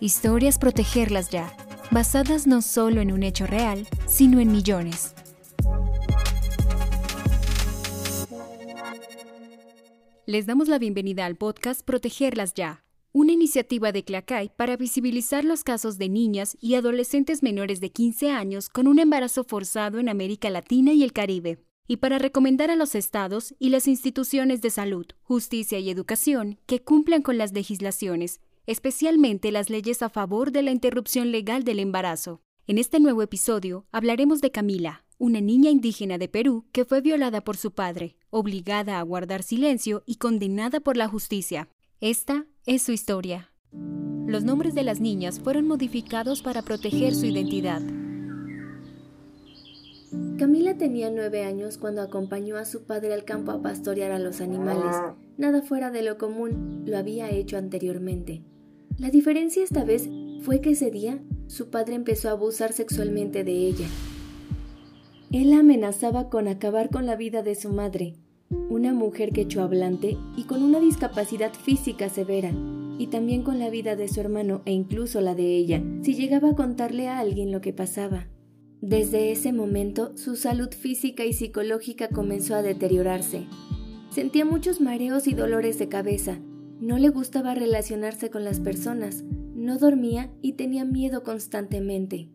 Historias Protegerlas Ya, basadas no solo en un hecho real, sino en millones. Les damos la bienvenida al podcast Protegerlas Ya, una iniciativa de Clacay para visibilizar los casos de niñas y adolescentes menores de 15 años con un embarazo forzado en América Latina y el Caribe, y para recomendar a los estados y las instituciones de salud, justicia y educación que cumplan con las legislaciones especialmente las leyes a favor de la interrupción legal del embarazo. En este nuevo episodio hablaremos de Camila, una niña indígena de Perú que fue violada por su padre, obligada a guardar silencio y condenada por la justicia. Esta es su historia. Los nombres de las niñas fueron modificados para proteger su identidad. Camila tenía nueve años cuando acompañó a su padre al campo a pastorear a los animales. Nada fuera de lo común, lo había hecho anteriormente. La diferencia esta vez fue que ese día su padre empezó a abusar sexualmente de ella. Él amenazaba con acabar con la vida de su madre, una mujer quechohablante y con una discapacidad física severa, y también con la vida de su hermano e incluso la de ella, si llegaba a contarle a alguien lo que pasaba. Desde ese momento, su salud física y psicológica comenzó a deteriorarse. Sentía muchos mareos y dolores de cabeza, no le gustaba relacionarse con las personas, no dormía y tenía miedo constantemente.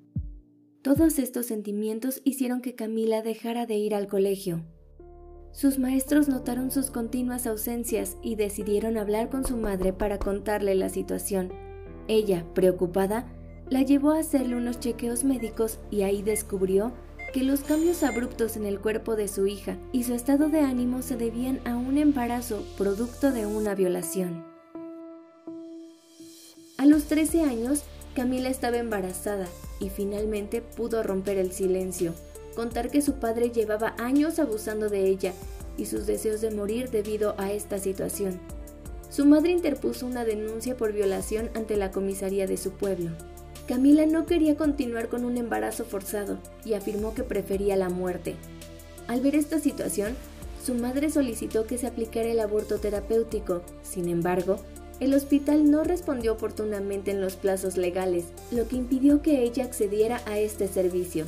Todos estos sentimientos hicieron que Camila dejara de ir al colegio. Sus maestros notaron sus continuas ausencias y decidieron hablar con su madre para contarle la situación. Ella, preocupada, la llevó a hacerle unos chequeos médicos y ahí descubrió que los cambios abruptos en el cuerpo de su hija y su estado de ánimo se debían a un embarazo producto de una violación. A los 13 años, Camila estaba embarazada y finalmente pudo romper el silencio, contar que su padre llevaba años abusando de ella y sus deseos de morir debido a esta situación. Su madre interpuso una denuncia por violación ante la comisaría de su pueblo. Camila no quería continuar con un embarazo forzado y afirmó que prefería la muerte. Al ver esta situación, su madre solicitó que se aplicara el aborto terapéutico. Sin embargo, el hospital no respondió oportunamente en los plazos legales, lo que impidió que ella accediera a este servicio.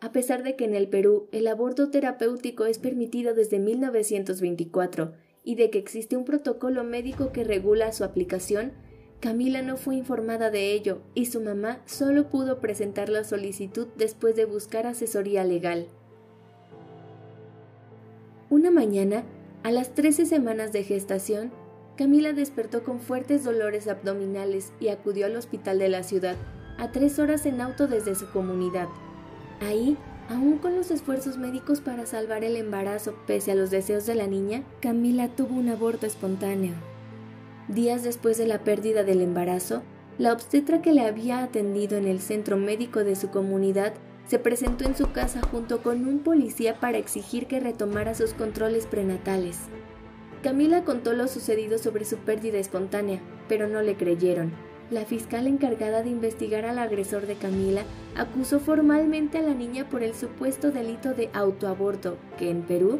A pesar de que en el Perú el aborto terapéutico es permitido desde 1924 y de que existe un protocolo médico que regula su aplicación, Camila no fue informada de ello y su mamá solo pudo presentar la solicitud después de buscar asesoría legal. Una mañana, a las 13 semanas de gestación, Camila despertó con fuertes dolores abdominales y acudió al hospital de la ciudad, a tres horas en auto desde su comunidad. Ahí, aún con los esfuerzos médicos para salvar el embarazo pese a los deseos de la niña, Camila tuvo un aborto espontáneo. Días después de la pérdida del embarazo, la obstetra que le había atendido en el centro médico de su comunidad se presentó en su casa junto con un policía para exigir que retomara sus controles prenatales. Camila contó lo sucedido sobre su pérdida espontánea, pero no le creyeron. La fiscal encargada de investigar al agresor de Camila acusó formalmente a la niña por el supuesto delito de autoaborto, que en Perú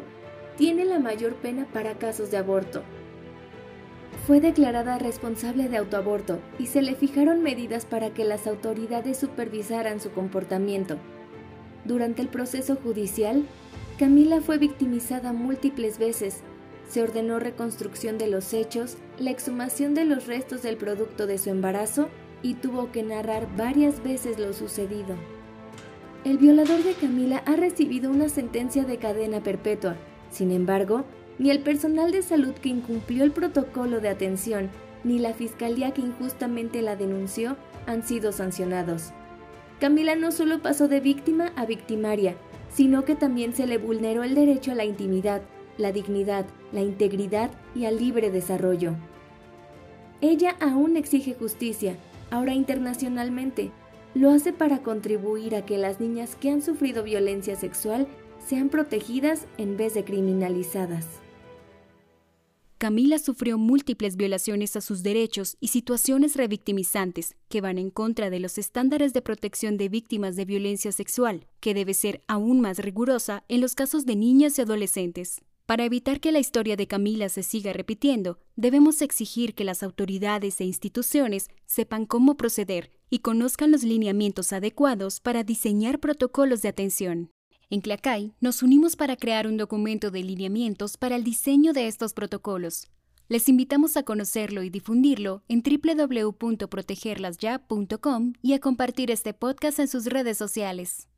tiene la mayor pena para casos de aborto, fue declarada responsable de autoaborto y se le fijaron medidas para que las autoridades supervisaran su comportamiento. Durante el proceso judicial, Camila fue victimizada múltiples veces. Se ordenó reconstrucción de los hechos, la exhumación de los restos del producto de su embarazo y tuvo que narrar varias veces lo sucedido. El violador de Camila ha recibido una sentencia de cadena perpetua. Sin embargo, ni el personal de salud que incumplió el protocolo de atención, ni la fiscalía que injustamente la denunció han sido sancionados. Camila no solo pasó de víctima a victimaria, sino que también se le vulneró el derecho a la intimidad, la dignidad, la integridad y al libre desarrollo. Ella aún exige justicia, ahora internacionalmente. Lo hace para contribuir a que las niñas que han sufrido violencia sexual sean protegidas en vez de criminalizadas. Camila sufrió múltiples violaciones a sus derechos y situaciones revictimizantes que van en contra de los estándares de protección de víctimas de violencia sexual, que debe ser aún más rigurosa en los casos de niñas y adolescentes. Para evitar que la historia de Camila se siga repitiendo, debemos exigir que las autoridades e instituciones sepan cómo proceder y conozcan los lineamientos adecuados para diseñar protocolos de atención. En Clacay nos unimos para crear un documento de lineamientos para el diseño de estos protocolos. Les invitamos a conocerlo y difundirlo en www.protegerlasya.com y a compartir este podcast en sus redes sociales.